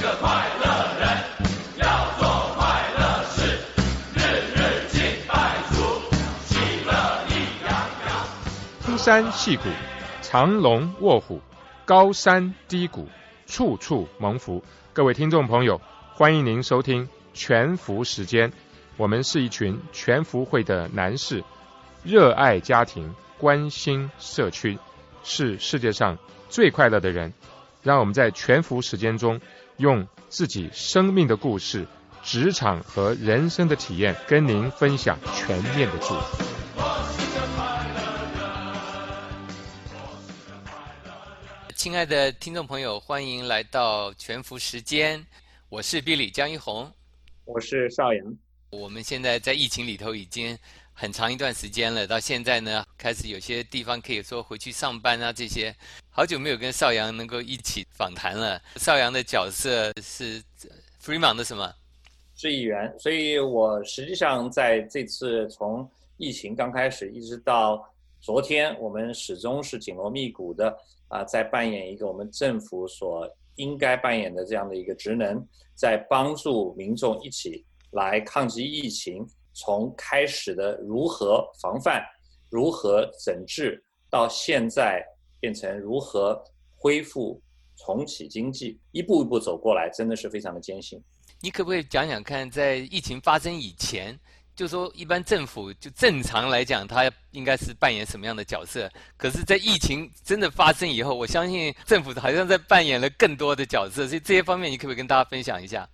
个快乐人，要做快乐事，日日敬拜主，喜乐意洋洋。登山戏谷，长龙卧虎，高山低谷，处处蒙福。各位听众朋友，欢迎您收听全福时间。我们是一群全福会的男士，热爱家庭，关心社区，是世界上最快乐的人。让我们在全福时间中，用自己生命的故事、职场和人生的体验，跟您分享全面的祝福。亲爱的听众朋友，欢迎来到全福时间，我是 Billy 江一红，我是邵阳。我们现在在疫情里头已经很长一段时间了，到现在呢，开始有些地方可以说回去上班啊，这些好久没有跟邵阳能够一起访谈了。邵阳的角色是 Freeman 的什么？是议员，所以我实际上在这次从疫情刚开始一直到昨天，我们始终是紧锣密鼓的啊，在扮演一个我们政府所应该扮演的这样的一个职能，在帮助民众一起来抗击疫情。从开始的如何防范、如何整治，到现在变成如何恢复、重启经济，一步一步走过来，真的是非常的艰辛。你可不可以讲讲看，在疫情发生以前，就说一般政府就正常来讲，它应该是扮演什么样的角色？可是，在疫情真的发生以后，我相信政府好像在扮演了更多的角色，所以这些方面，你可不可以跟大家分享一下？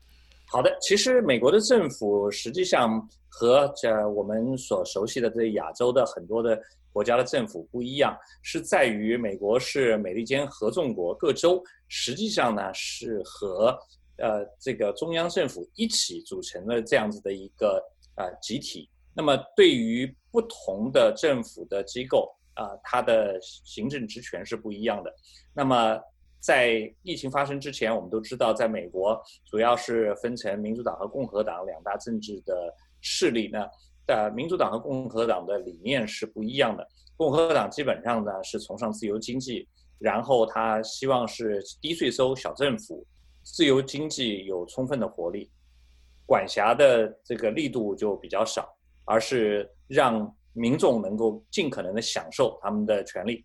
好的，其实美国的政府实际上和这我们所熟悉的这亚洲的很多的国家的政府不一样，是在于美国是美利坚合众国，各州实际上呢是和呃这个中央政府一起组成了这样子的一个呃集体。那么对于不同的政府的机构啊，它的行政职权是不一样的。那么在疫情发生之前，我们都知道，在美国主要是分成民主党和共和党两大政治的势力呢。呃，民主党和共和党的理念是不一样的。共和党基本上呢是崇尚自由经济，然后他希望是低税收、小政府，自由经济有充分的活力，管辖的这个力度就比较少，而是让民众能够尽可能的享受他们的权利，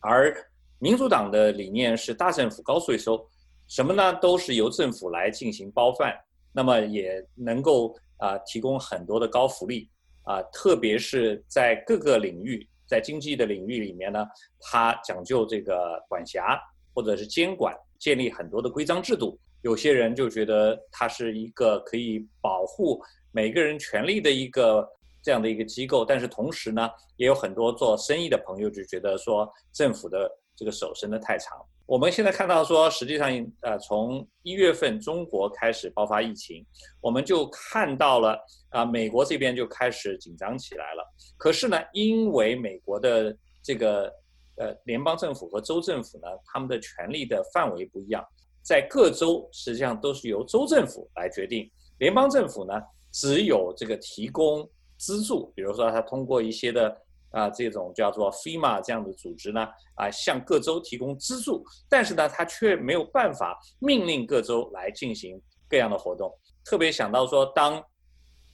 而。民主党的理念是大政府高税收，什么呢？都是由政府来进行包饭，那么也能够啊提供很多的高福利啊，特别是在各个领域，在经济的领域里面呢，它讲究这个管辖或者是监管，建立很多的规章制度。有些人就觉得它是一个可以保护每个人权利的一个这样的一个机构，但是同时呢，也有很多做生意的朋友就觉得说政府的。这个手伸得太长。我们现在看到说，实际上，呃，从一月份中国开始爆发疫情，我们就看到了啊，美国这边就开始紧张起来了。可是呢，因为美国的这个呃联邦政府和州政府呢，他们的权力的范围不一样，在各州实际上都是由州政府来决定，联邦政府呢只有这个提供资助，比如说他通过一些的。啊，这种叫做 FEMA 这样的组织呢，啊，向各州提供资助，但是呢，他却没有办法命令各州来进行各样的活动。特别想到说，当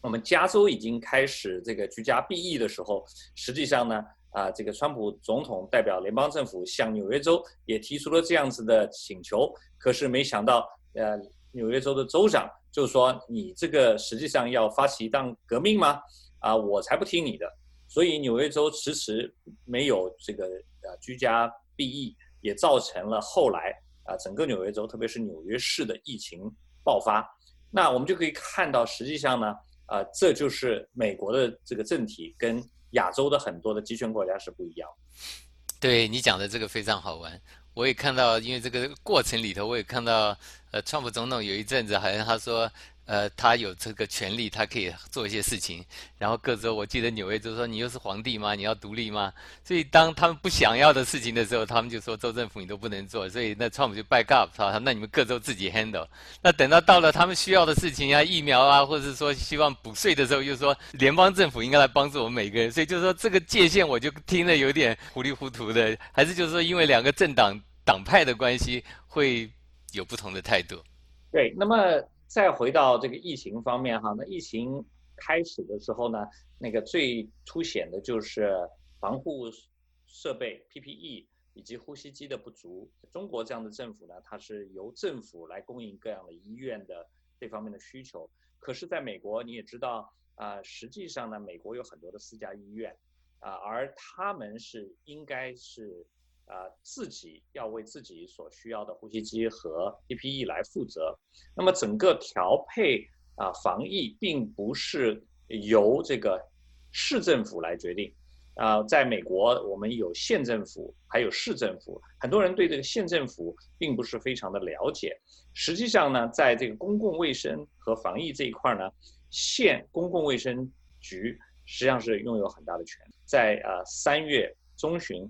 我们加州已经开始这个居家避疫的时候，实际上呢，啊，这个川普总统代表联邦政府向纽约州也提出了这样子的请求，可是没想到，呃，纽约州的州长就说：“你这个实际上要发起一档革命吗？啊，我才不听你的。”所以纽约州迟迟没有这个呃居家避疫，也造成了后来啊整个纽约州，特别是纽约市的疫情爆发。那我们就可以看到，实际上呢，啊这就是美国的这个政体跟亚洲的很多的集权国家是不一样。对你讲的这个非常好玩，我也看到，因为这个过程里头，我也看到，呃，川普总统有一阵子好像他说。呃，他有这个权利，他可以做一些事情。然后各州，我记得纽约州说：“你又是皇帝吗？你要独立吗？”所以当他们不想要的事情的时候，他们就说州政府你都不能做。所以那川普就 back up，他那你们各州自己 handle。那等到到了他们需要的事情啊，疫苗啊，或者是说希望补税的时候，又说联邦政府应该来帮助我们每个人。所以就是说这个界限，我就听得有点糊里糊涂的。还是就是说，因为两个政党党派的关系，会有不同的态度。对，那么再回到这个疫情方面哈，那疫情开始的时候呢，那个最凸显的就是防护设备 PPE 以及呼吸机的不足。中国这样的政府呢，它是由政府来供应各样的医院的这方面的需求。可是，在美国你也知道啊，实际上呢，美国有很多的私家医院啊，而他们是应该是。啊，自己要为自己所需要的呼吸机和 PPE 来负责。那么整个调配啊，防疫并不是由这个市政府来决定。啊，在美国，我们有县政府，还有市政府。很多人对这个县政府并不是非常的了解。实际上呢，在这个公共卫生和防疫这一块呢，县公共卫生局实际上是拥有很大的权。在呃三月中旬。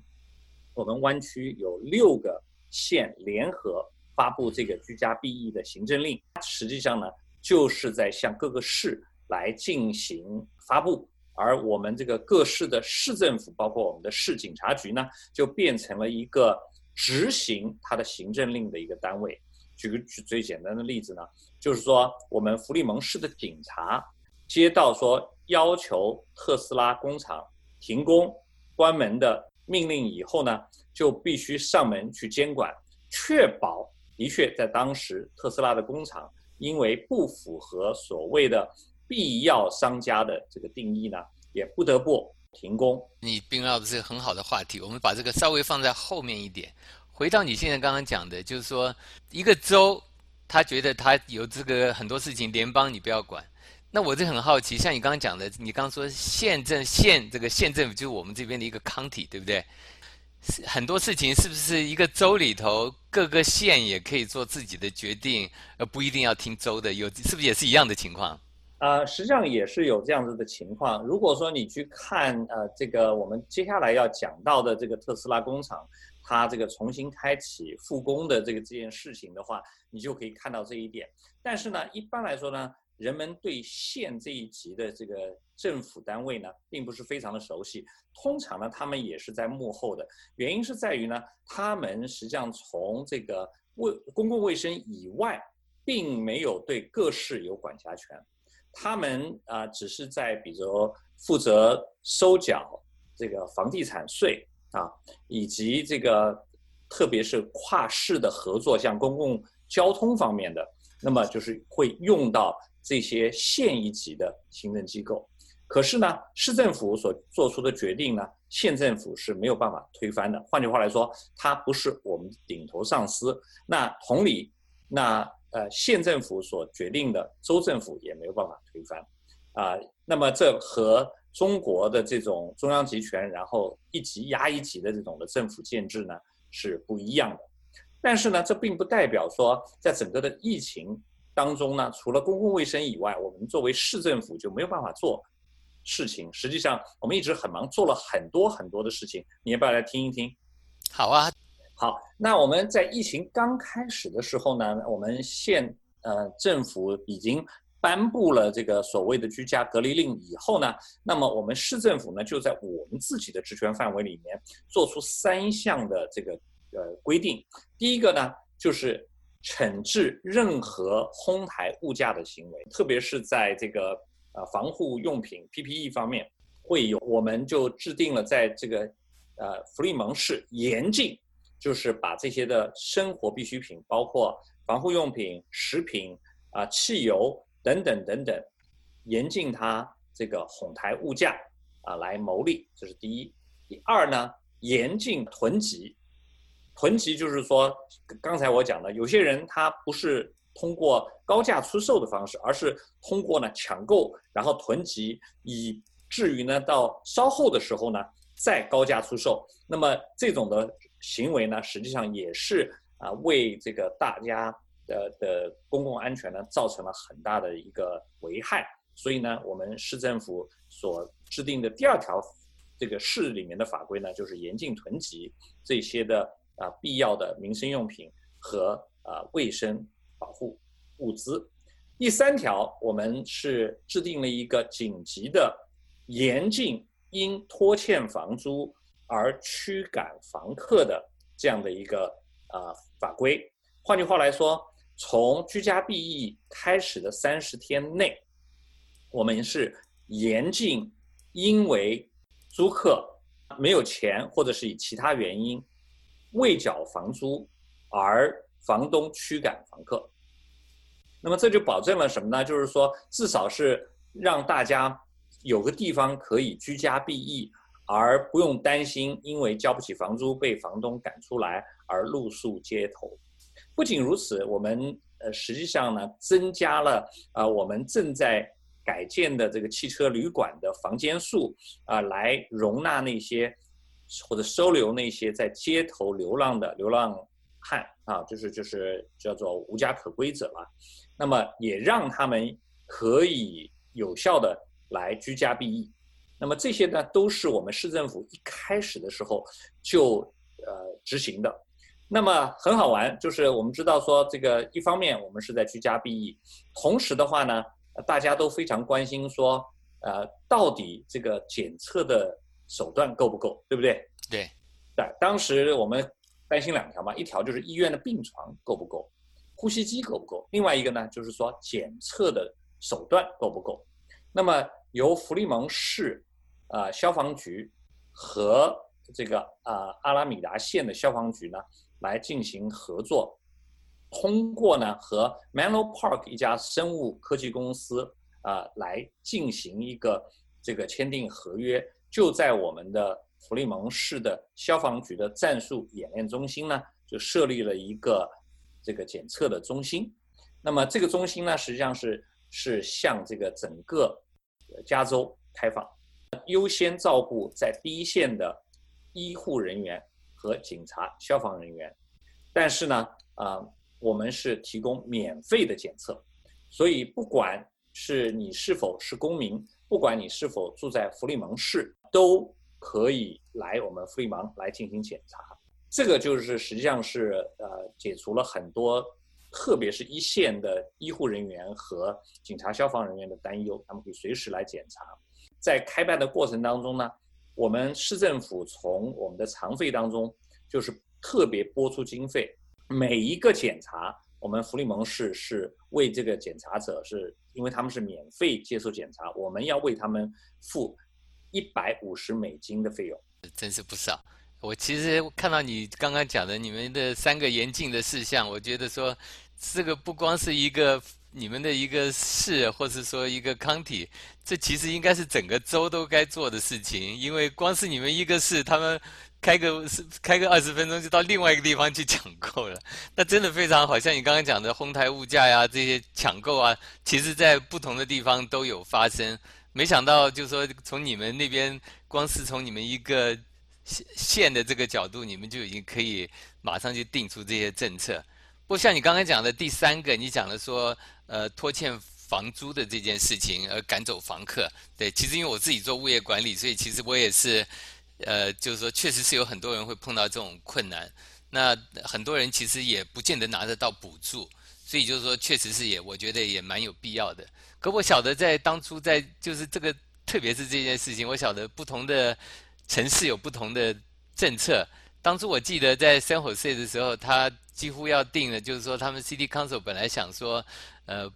我们湾区有六个县联合发布这个居家避疫的行政令，实际上呢，就是在向各个市来进行发布，而我们这个各市的市政府，包括我们的市警察局呢，就变成了一个执行它的行政令的一个单位。举个举最简单的例子呢，就是说我们弗利蒙市的警察接到说要求特斯拉工厂停工关门的。命令以后呢，就必须上门去监管，确保的确在当时特斯拉的工厂因为不符合所谓的必要商家的这个定义呢，也不得不停工。你并到的是很好的话题，我们把这个稍微放在后面一点，回到你现在刚刚讲的，就是说一个州他觉得他有这个很多事情，联邦你不要管。那我就很好奇，像你刚刚讲的，你刚刚说县政县这个县政府就是我们这边的一个 county，对不对？很多事情是不是一个州里头各个县也可以做自己的决定，而不一定要听州的？有是不是也是一样的情况？呃，实际上也是有这样子的情况。如果说你去看呃这个我们接下来要讲到的这个特斯拉工厂，它这个重新开启复工的这个这件事情的话，你就可以看到这一点。但是呢，一般来说呢。人们对县这一级的这个政府单位呢，并不是非常的熟悉。通常呢，他们也是在幕后的。原因是在于呢，他们实际上从这个卫公共卫生以外，并没有对各市有管辖权。他们啊，只是在比如负责收缴这个房地产税啊，以及这个特别是跨市的合作，像公共交通方面的，那么就是会用到。这些县一级的行政机构，可是呢，市政府所做出的决定呢，县政府是没有办法推翻的。换句话来说，它不是我们顶头上司。那同理，那呃，县政府所决定的，州政府也没有办法推翻。啊，那么这和中国的这种中央集权，然后一级压一级的这种的政府建制呢，是不一样的。但是呢，这并不代表说，在整个的疫情。当中呢，除了公共卫生以外，我们作为市政府就没有办法做事情。实际上，我们一直很忙，做了很多很多的事情。你要不要来听一听？好啊，好。那我们在疫情刚开始的时候呢，我们县呃政府已经颁布了这个所谓的居家隔离令以后呢，那么我们市政府呢就在我们自己的职权范围里面做出三项的这个呃规定。第一个呢就是。惩治任何哄抬物价的行为，特别是在这个呃防护用品 PPE 方面，会有我们就制定了在这个呃福利蒙市严禁，就是把这些的生活必需品，包括防护用品、食品啊、汽油等等等等，严禁它这个哄抬物价啊来牟利，这是第一。第二呢，严禁囤积。囤积就是说，刚才我讲的，有些人他不是通过高价出售的方式，而是通过呢抢购，然后囤积，以至于呢到稍后的时候呢再高价出售。那么这种的行为呢，实际上也是啊为这个大家的的公共安全呢造成了很大的一个危害。所以呢，我们市政府所制定的第二条这个市里面的法规呢，就是严禁囤积这些的。啊，必要的民生用品和啊卫生保护物资。第三条，我们是制定了一个紧急的严禁因拖欠房租而驱赶房客的这样的一个啊法规。换句话来说，从居家避疫开始的三十天内，我们是严禁因为租客没有钱或者是以其他原因未缴房租而房东驱赶房客。那么这就保证了什么呢？就是说，至少是让大家有个地方可以居家避疫，而不用担心因为交不起房租被房东赶出来而露宿街头。不仅如此，我们呃实际上呢增加了啊我们正在改建的这个汽车旅馆的房间数啊，来容纳那些或者收留那些在街头流浪的流浪汉啊，就是就是叫做无家可归者了。那么也让他们可以有效的来居家避疫。那么这些呢，都是我们市政府一开始的时候就呃执行的。那么很好玩，就是我们知道说这个一方面我们是在居家避疫，同时的话呢，大家都非常关心说，呃，到底这个检测的手段够不够，对不对？对。对，当时我们担心两条嘛，一条就是医院的病床够不够。呼吸机够不够？另外一个呢，就是说检测的手段够不够？那么由弗利蒙市啊消防局和这个啊阿拉米达县的消防局呢来进行合作，通过呢和 Menlo Park 一家生物科技公司啊来进行一个这个签订合约，就在我们的弗利蒙市的消防局的战术演练中心呢就设立了一个。这个检测的中心，那么这个中心呢，实际上是是向这个整个加州开放，优先照顾在第一线的医护人员和警察、消防人员。但是呢，啊，我们是提供免费的检测，所以不管是你是否是公民，不管你是否住在弗利蒙市，都可以来我们福利蒙来进行检查。这个就是实际上是呃解除了很多，特别是一线的医护人员和警察、消防人员的担忧，他们可以随时来检查。在开办的过程当中呢，我们市政府从我们的常费当中就是特别拨出经费，每一个检查，我们福利蒙市是为这个检查者是，因为他们是免费接受检查，我们要为他们付一百五十美金的费用，真是不少。我其实看到你刚刚讲的你们的三个严禁的事项，我觉得说这个不光是一个你们的一个市，或是说一个康体，这其实应该是整个州都该做的事情。因为光是你们一个市，他们开个 开个二十分钟就到另外一个地方去抢购了，那真的非常好。像你刚刚讲的哄抬物价呀，这些抢购啊，其实在不同的地方都有发生。没想到就是说从你们那边，光是从你们一个。线线的这个角度，你们就已经可以马上就定出这些政策。不过像你刚才讲的第三个，你讲的说，呃，拖欠房租的这件事情而赶走房客，对，其实因为我自己做物业管理，所以其实我也是，呃，就是说确实是有很多人会碰到这种困难。那很多人其实也不见得拿得到补助，所以就是说确实是也，我觉得也蛮有必要的。可我晓得在当初在就是这个，特别是这件事情，我晓得不同的。城市有不同的政策。当初我记得在 San Jose 的时候，他几乎要定了，就是说他们 City Council 本来想说，呃，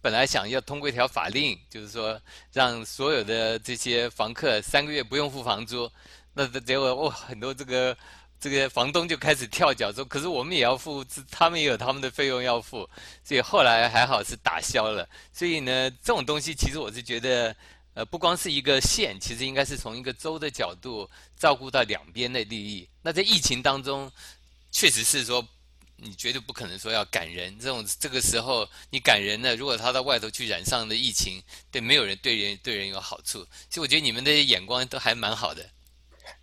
本来想要通过一条法令，就是说让所有的这些房客三个月不用付房租。那结果哦，很多这个这个房东就开始跳脚说，可是我们也要付，他们也有他们的费用要付。所以后来还好是打消了。所以呢，这种东西其实我是觉得。呃，不光是一个县，其实应该是从一个州的角度照顾到两边的利益。那在疫情当中，确实是说，你绝对不可能说要赶人。这种这个时候你赶人呢，如果他到外头去染上的疫情，对没有人对人对人有好处。所以我觉得你们的眼光都还蛮好的。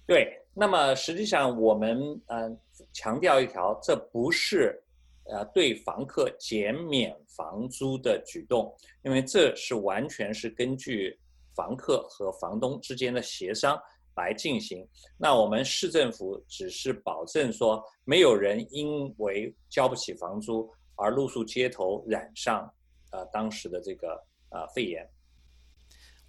对，那么实际上我们嗯强调一条，这不是呃对房客减免房租的举动，因为这是完全是根据。房客和房东之间的协商来进行，那我们市政府只是保证说，没有人因为交不起房租而露宿街头，染上呃当时的这个呃肺炎。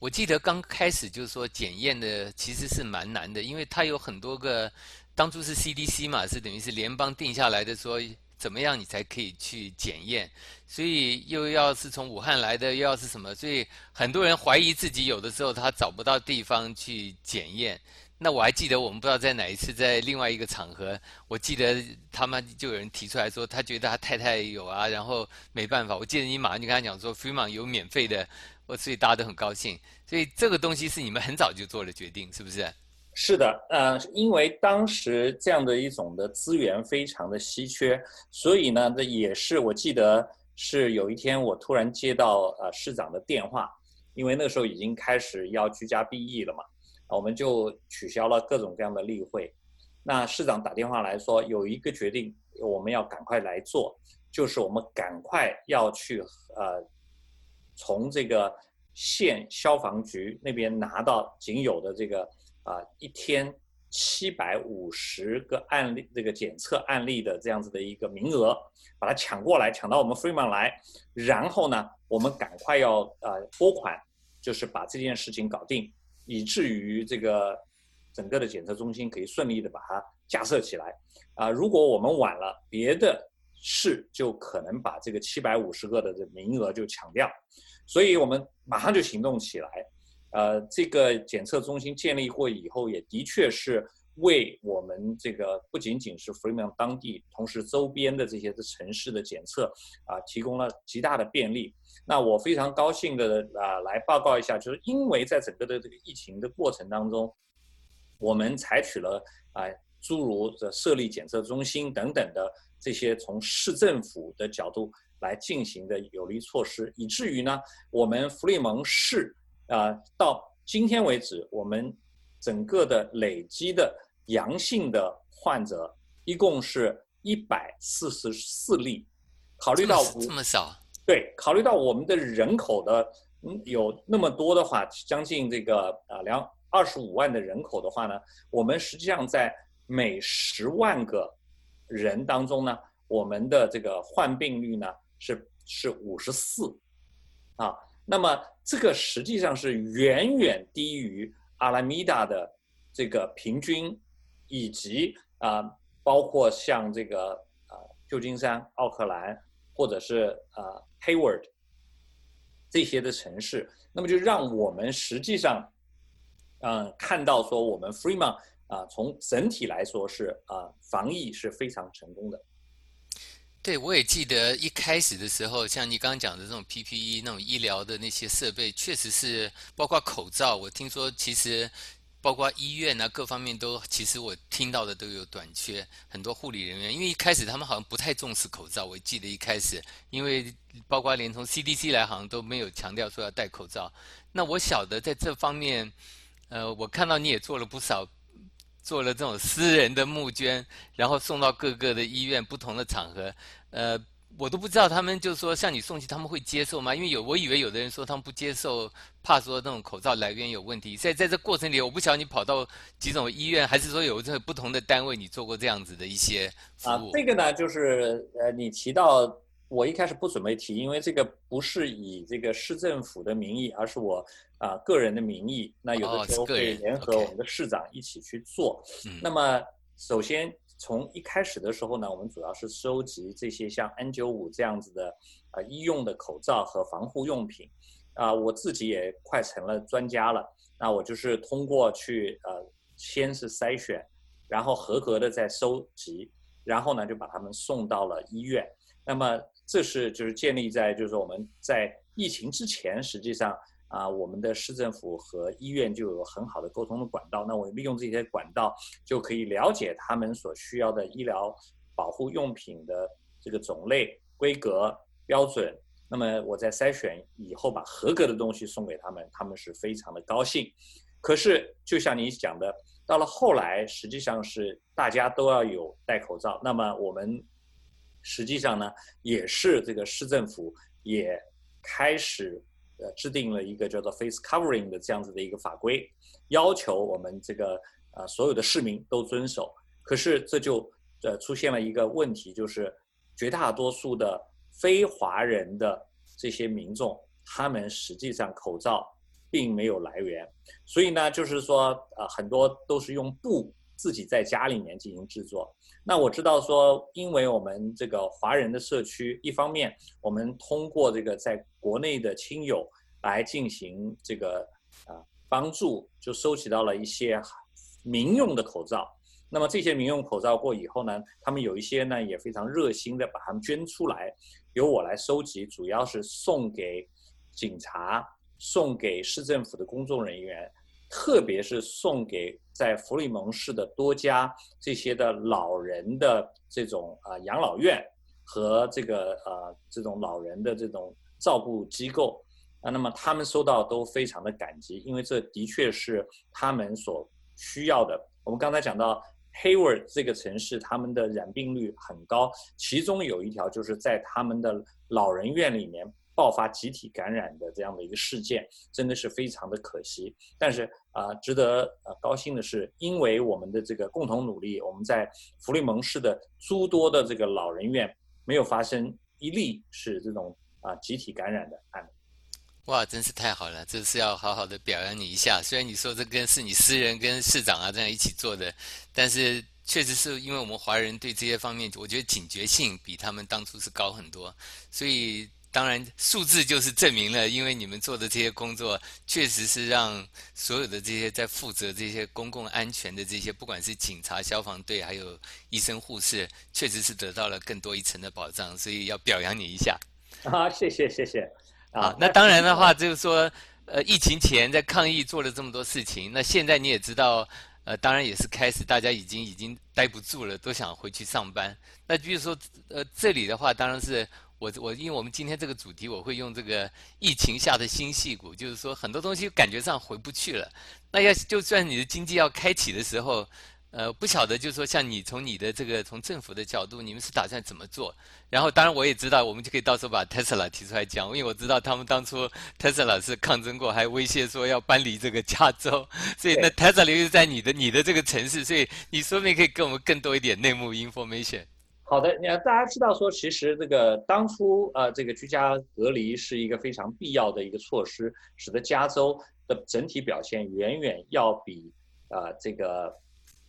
我记得刚开始就是说检验的其实是蛮难的，因为它有很多个，当初是 CDC 嘛，是等于是联邦定下来的说。怎么样你才可以去检验？所以又要是从武汉来的，又要是什么？所以很多人怀疑自己有的时候他找不到地方去检验。那我还记得我们不知道在哪一次在另外一个场合，我记得他们就有人提出来说，他觉得他太太有啊，然后没办法。我记得你马上就跟他讲说，FEMA 有免费的，所以大家都很高兴。所以这个东西是你们很早就做了决定，是不是？是的，呃，因为当时这样的一种的资源非常的稀缺，所以呢，这也是我记得是有一天我突然接到呃市长的电话，因为那时候已经开始要居家避疫了嘛。我们就取消了各种各样的例会。那市长打电话来说，有一个决定我们要赶快来做，就是我们赶快要去呃，从这个县消防局那边拿到仅有的这个啊一天七百五十个案例这个检测案例的这样子的一个名额，把它抢过来，抢到我们 Freeman 来，然后呢，我们赶快要呃拨款，就是把这件事情搞定。以至于这个整个的检测中心可以顺利的把它架设起来啊！如果我们晚了，别的市就可能把这个七百五十个的这名额就抢掉，所以我们马上就行动起来。呃，这个检测中心建立过以后，也的确是为我们这个不仅仅是 Freeman 当地，同时周边的这些的城市的检测啊，提供了极大的便利。那我非常高兴的啊，来报告一下，就是因为在整个的这个疫情的过程当中，我们采取了啊，诸如这设立检测中心等等的这些从市政府的角度来进行的有力措施，以至于呢，我们弗利蒙市啊，到今天为止，我们整个的累积的阳性的患者一共是一百四十四例，考虑到这么少。对，考虑到我们的人口的嗯有那么多的话，将近这个啊两二十五万的人口的话呢，我们实际上在每十万个人当中呢，我们的这个患病率呢是是五十四，啊，那么这个实际上是远远低于阿拉米达的这个平均，以及啊包括像这个啊旧金山、奥克兰或者是啊。Hayward 这些的城市，那么就让我们实际上，嗯，看到说我们 Freeman 啊，从整体来说是啊，防疫是非常成功的。对，我也记得一开始的时候，像你刚刚讲的这种 PPE 那种医疗的那些设备，确实是包括口罩，我听说其实。包括医院啊，各方面都，其实我听到的都有短缺，很多护理人员，因为一开始他们好像不太重视口罩。我记得一开始，因为包括连从 CDC 来，好像都没有强调说要戴口罩。那我晓得在这方面，呃，我看到你也做了不少，做了这种私人的募捐，然后送到各个的医院、不同的场合，呃。我都不知道他们就是说向你送去他们会接受吗？因为有我以为有的人说他们不接受，怕说那种口罩来源有问题。在在这过程里，我不晓得你跑到几种医院，还是说有这不同的单位你做过这样子的一些服务？啊，这个呢，就是呃，你提到我一开始不准备提，因为这个不是以这个市政府的名义，而是我啊个人的名义。那有的时候会联合我们的市长一起去做。那么首先。从一开始的时候呢，我们主要是收集这些像 N95 这样子的啊医用的口罩和防护用品，啊，我自己也快成了专家了。那我就是通过去呃，先是筛选，然后合格的再收集，然后呢就把他们送到了医院。那么这是就是建立在就是我们在疫情之前，实际上。啊，我们的市政府和医院就有很好的沟通的管道。那我利用这些管道，就可以了解他们所需要的医疗保护用品的这个种类、规格、标准。那么我在筛选以后，把合格的东西送给他们，他们是非常的高兴。可是，就像你讲的，到了后来，实际上是大家都要有戴口罩。那么我们实际上呢，也是这个市政府也开始。制定了一个叫做 face covering 的这样子的一个法规，要求我们这个呃所有的市民都遵守。可是这就呃出现了一个问题，就是绝大多数的非华人的这些民众，他们实际上口罩并没有来源，所以呢，就是说呃很多都是用布自己在家里面进行制作。那我知道说，因为我们这个华人的社区，一方面我们通过这个在国内的亲友来进行这个啊帮助，就收集到了一些民用的口罩。那么这些民用口罩过以后呢，他们有一些呢也非常热心的把它们捐出来，由我来收集，主要是送给警察、送给市政府的工作人员，特别是送给在弗里蒙市的多家这些的老人的这种啊养老院和这个呃这种老人的这种照顾机构啊，那么他们收到都非常的感激，因为这的确是他们所需要的。我们刚才讲到。Hayward 这个城市，他们的染病率很高，其中有一条就是在他们的老人院里面爆发集体感染的这样的一个事件，真的是非常的可惜。但是啊，值得呃高兴的是，因为我们的这个共同努力，我们在弗利蒙市的诸多的这个老人院没有发生一例是这种啊集体感染的案例。哇，真是太好了！这是要好好的表扬你一下。虽然你说这跟是你私人跟市长啊这样一起做的，但是确实是因为我们华人对这些方面，我觉得警觉性比他们当初是高很多。所以当然数字就是证明了，因为你们做的这些工作，确实是让所有的这些在负责这些公共安全的这些，不管是警察、消防队，还有医生、护士，确实是得到了更多一层的保障。所以要表扬你一下。啊，谢谢谢谢。啊，那当然的话，就是说，呃，疫情前在抗疫做了这么多事情，那现在你也知道，呃，当然也是开始大家已经已经待不住了，都想回去上班。那比如说，呃，这里的话，当然是我我，因为我们今天这个主题，我会用这个疫情下的新戏骨，就是说很多东西感觉上回不去了。那要就算你的经济要开启的时候。呃，不晓得，就是说，像你从你的这个从政府的角度，你们是打算怎么做？然后，当然我也知道，我们就可以到时候把 Tesla 提出来讲，因为我知道他们当初 Tesla 是抗争过，还威胁说要搬离这个加州，所以那 Tesla 又是在你的你的这个城市，所以你说不定可以给我们更多一点内幕 information。好的，你大家知道说，其实这个当初呃，这个居家隔离是一个非常必要的一个措施，使得加州的整体表现远远要比呃这个。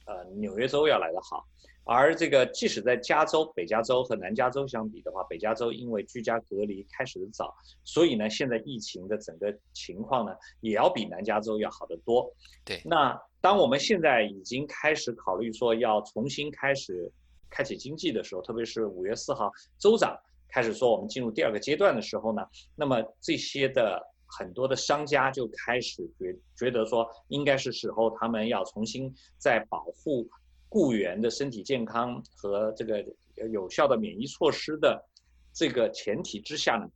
呃，纽约州要来得好，而这个即使在加州、北加州和南加州相比的话，北加州因为居家隔离开始的早，所以呢，现在疫情的整个情况呢，也要比南加州要好得多。对，那当我们现在已经开始考虑说要重新开始开启经济的时候，特别是五月四号州长开始说我们进入第二个阶段的时候呢，那么这些的。很多的商家就开始觉觉得说，应该是时候他们要重新在保护雇员的身体健康和这个有效的免疫措施的这个前提之下呢，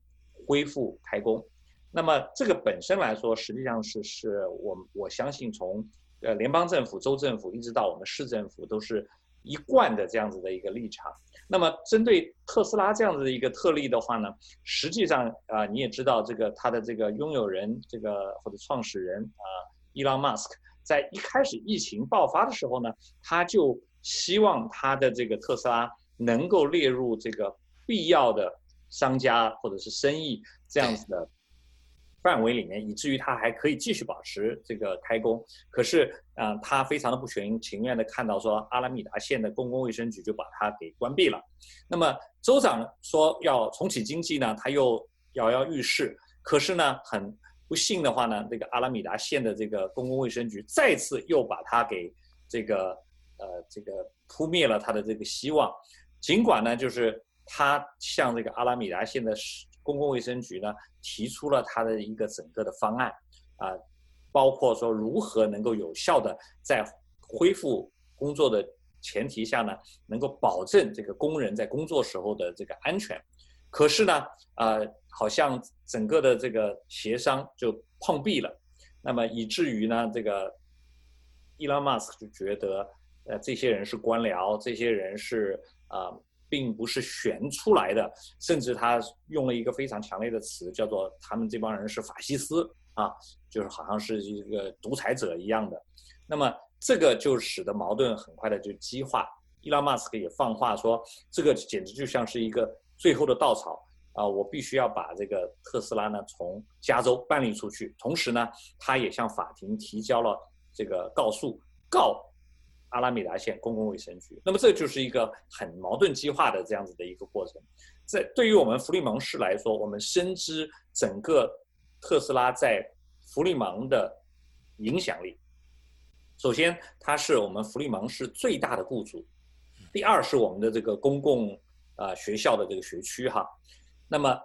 恢复开工。那么这个本身来说，实际上是是我我相信从呃联邦政府、州政府一直到我们市政府都是。一贯的这样子的一个立场。那么，针对特斯拉这样子的一个特例的话呢，实际上啊，你也知道，这个它的这个拥有人，这个或者创始人啊，伊朗马斯克，在一开始疫情爆发的时候呢，他就希望他的这个特斯拉能够列入这个必要的商家或者是生意这样子的。范围里面，以至于它还可以继续保持这个开工。可是，嗯，他非常的不情情愿的看到说，阿拉米达县的公共卫生局就把它给关闭了。那么，州长说要重启经济呢，他又摇摇欲试。可是呢，很不幸的话呢，这个阿拉米达县的这个公共卫生局再次又把它给这个呃这个扑灭了他的这个希望。尽管呢，就是他向这个阿拉米达县的。公共卫生局呢提出了他的一个整个的方案，啊，包括说如何能够有效的在恢复工作的前提下呢，能够保证这个工人在工作时候的这个安全。可是呢，啊，好像整个的这个协商就碰壁了，那么以至于呢，这个伊拉马斯克就觉得，呃，这些人是官僚，这些人是啊。并不是选出来的，甚至他用了一个非常强烈的词，叫做他们这帮人是法西斯啊，就是好像是一个独裁者一样的。那么这个就使得矛盾很快的就激化。伊拉马斯克也放话说，这个简直就像是一个最后的稻草啊！我必须要把这个特斯拉呢从加州搬离出去。同时呢，他也向法庭提交了这个告诉，告阿拉米达县公共卫生局。那么这就是一个很矛盾激化的这样子的一个过程。在对于我们弗利芒市来说，我们深知整个特斯拉在弗利芒的影响力。首先，它是我们弗利芒市最大的雇主；第二是我们的这个公共啊学校的这个学区哈。那么，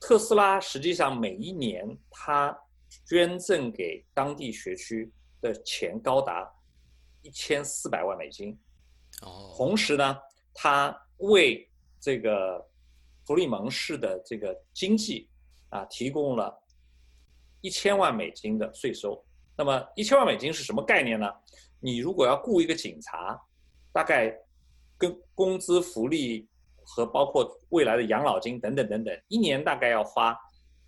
特斯拉实际上每一年它捐赠给当地学区的钱高达一千四百万美金。哦，同时呢，他为这个弗利蒙市的这个经济啊提供了一千万美金的税收。那么一千万美金是什么概念呢？你如果要雇一个警察，大概跟工资福利和包括未来的养老金等等等等，一年大概要花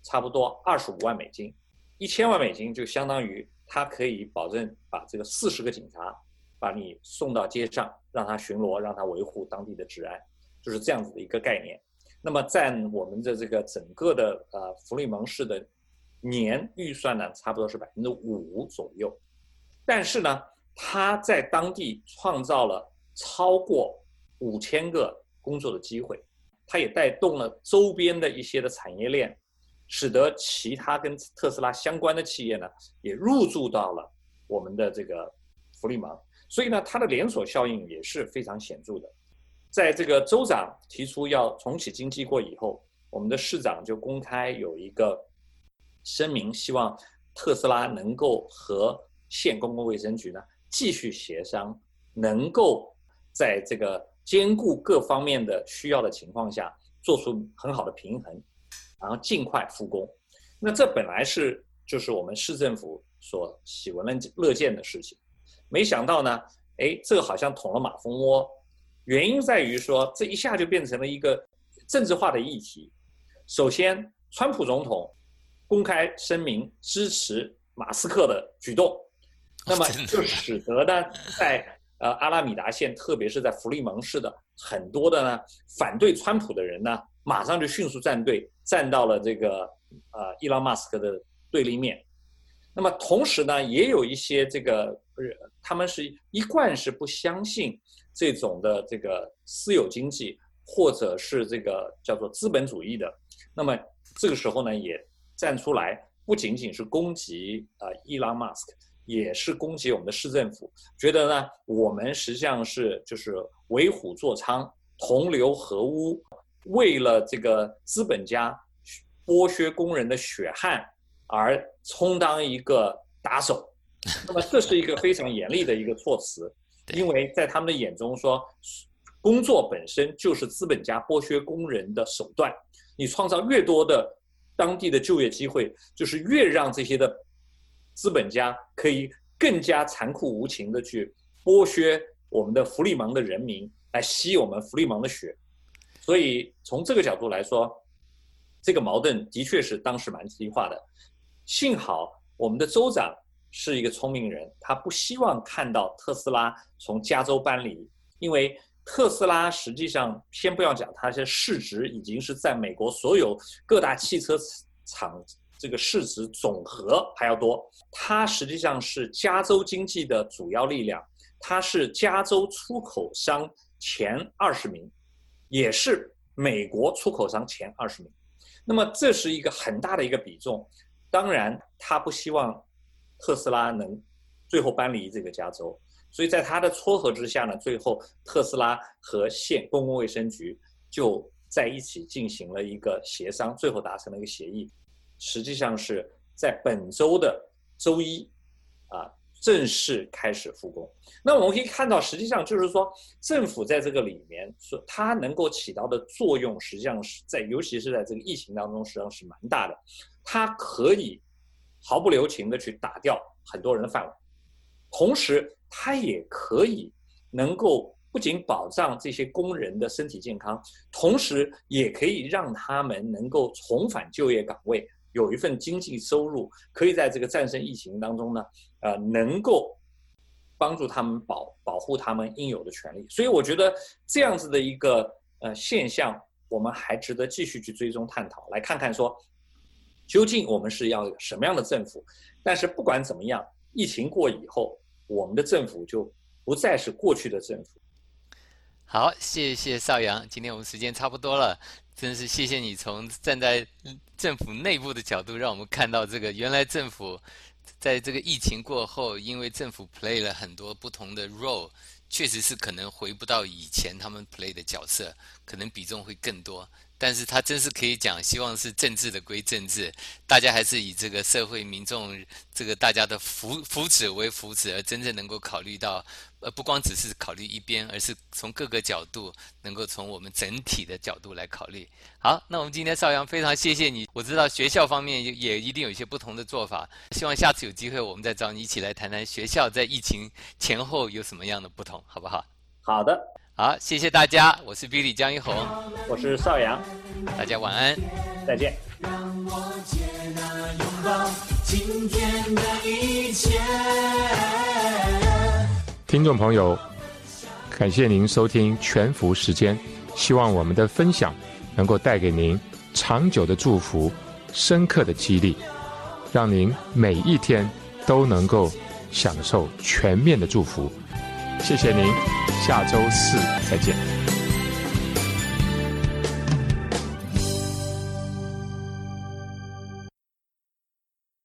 差不多二十五万美金。一千万美金就相当于他可以保证把这个四十个警察把你送到街上，让他巡逻，让他维护当地的治安，就是这样子的一个概念。那么占我们的这个整个的呃弗利蒙市的。年预算呢，差不多是百分之五左右，但是呢，他在当地创造了超过五千个工作的机会，他也带动了周边的一些的产业链，使得其他跟特斯拉相关的企业呢，也入驻到了我们的这个弗利芒，所以呢，它的连锁效应也是非常显著的。在这个州长提出要重启经济过以后，我们的市长就公开有一个。声明希望特斯拉能够和县公共卫生局呢继续协商，能够在这个兼顾各方面的需要的情况下做出很好的平衡，然后尽快复工。那这本来是就是我们市政府所喜闻乐见的事情，没想到呢，哎，这个好像捅了马蜂窝。原因在于说这一下就变成了一个政治化的议题。首先，川普总统。公开声明支持马斯克的举动，那么就使得呢，在呃阿拉米达县，特别是在弗利蒙市的很多的呢反对川普的人呢，马上就迅速站队，站到了这个呃伊朗马斯克的对立面。那么同时呢，也有一些这个他们是一贯是不相信这种的这个私有经济或者是这个叫做资本主义的。那么这个时候呢，也。站出来不仅仅是攻击啊，伊朗马斯克，也是攻击我们的市政府。觉得呢，我们实际上是就是为虎作伥，同流合污，为了这个资本家剥削工人的血汗而充当一个打手。那么这是一个非常严厉的一个措辞，因为在他们的眼中说，工作本身就是资本家剥削工人的手段。你创造越多的。当地的就业机会，就是越让这些的资本家可以更加残酷无情的去剥削我们的福利芒的人民，来吸我们福利芒的血。所以从这个角度来说，这个矛盾的确是当时蛮激化的。幸好我们的州长是一个聪明人，他不希望看到特斯拉从加州搬离，因为。特斯拉实际上，先不要讲它的市值，已经是在美国所有各大汽车厂这个市值总和还要多。它实际上是加州经济的主要力量，它是加州出口商前二十名，也是美国出口商前二十名。那么这是一个很大的一个比重。当然，他不希望特斯拉能最后搬离这个加州。所以在他的撮合之下呢，最后特斯拉和县公共卫生局就在一起进行了一个协商，最后达成了一个协议。实际上是在本周的周一，啊，正式开始复工。那我们可以看到，实际上就是说，政府在这个里面说它能够起到的作用，实际上是在尤其是在这个疫情当中，实际上是蛮大的。它可以毫不留情的去打掉很多人的饭碗，同时。它也可以能够不仅保障这些工人的身体健康，同时也可以让他们能够重返就业岗位，有一份经济收入，可以在这个战胜疫情当中呢，呃，能够帮助他们保保护他们应有的权利。所以我觉得这样子的一个呃现象，我们还值得继续去追踪探讨，来看看说，究竟我们是要什么样的政府。但是不管怎么样，疫情过以后。我们的政府就不再是过去的政府。好，谢谢邵阳，今天我们时间差不多了，真是谢谢你从站在政府内部的角度，让我们看到这个原来政府在这个疫情过后，因为政府 play 了很多不同的 role，确实是可能回不到以前他们 play 的角色，可能比重会更多。但是他真是可以讲，希望是政治的归政治，大家还是以这个社会民众这个大家的福福祉为福祉，而真正能够考虑到，呃，不光只是考虑一边，而是从各个角度，能够从我们整体的角度来考虑。好，那我们今天邵阳非常谢谢你，我知道学校方面也一定有一些不同的做法，希望下次有机会我们再找你一起来谈谈学校在疫情前后有什么样的不同，好不好？好的，好，谢谢大家，我是 Billy 江一红，我是邵阳，大家晚安。再见。让我接纳拥抱今天的一切。听众朋友，感谢您收听全福时间，希望我们的分享能够带给您长久的祝福、深刻的激励，让您每一天都能够享受全面的祝福。谢谢您，下周四再见。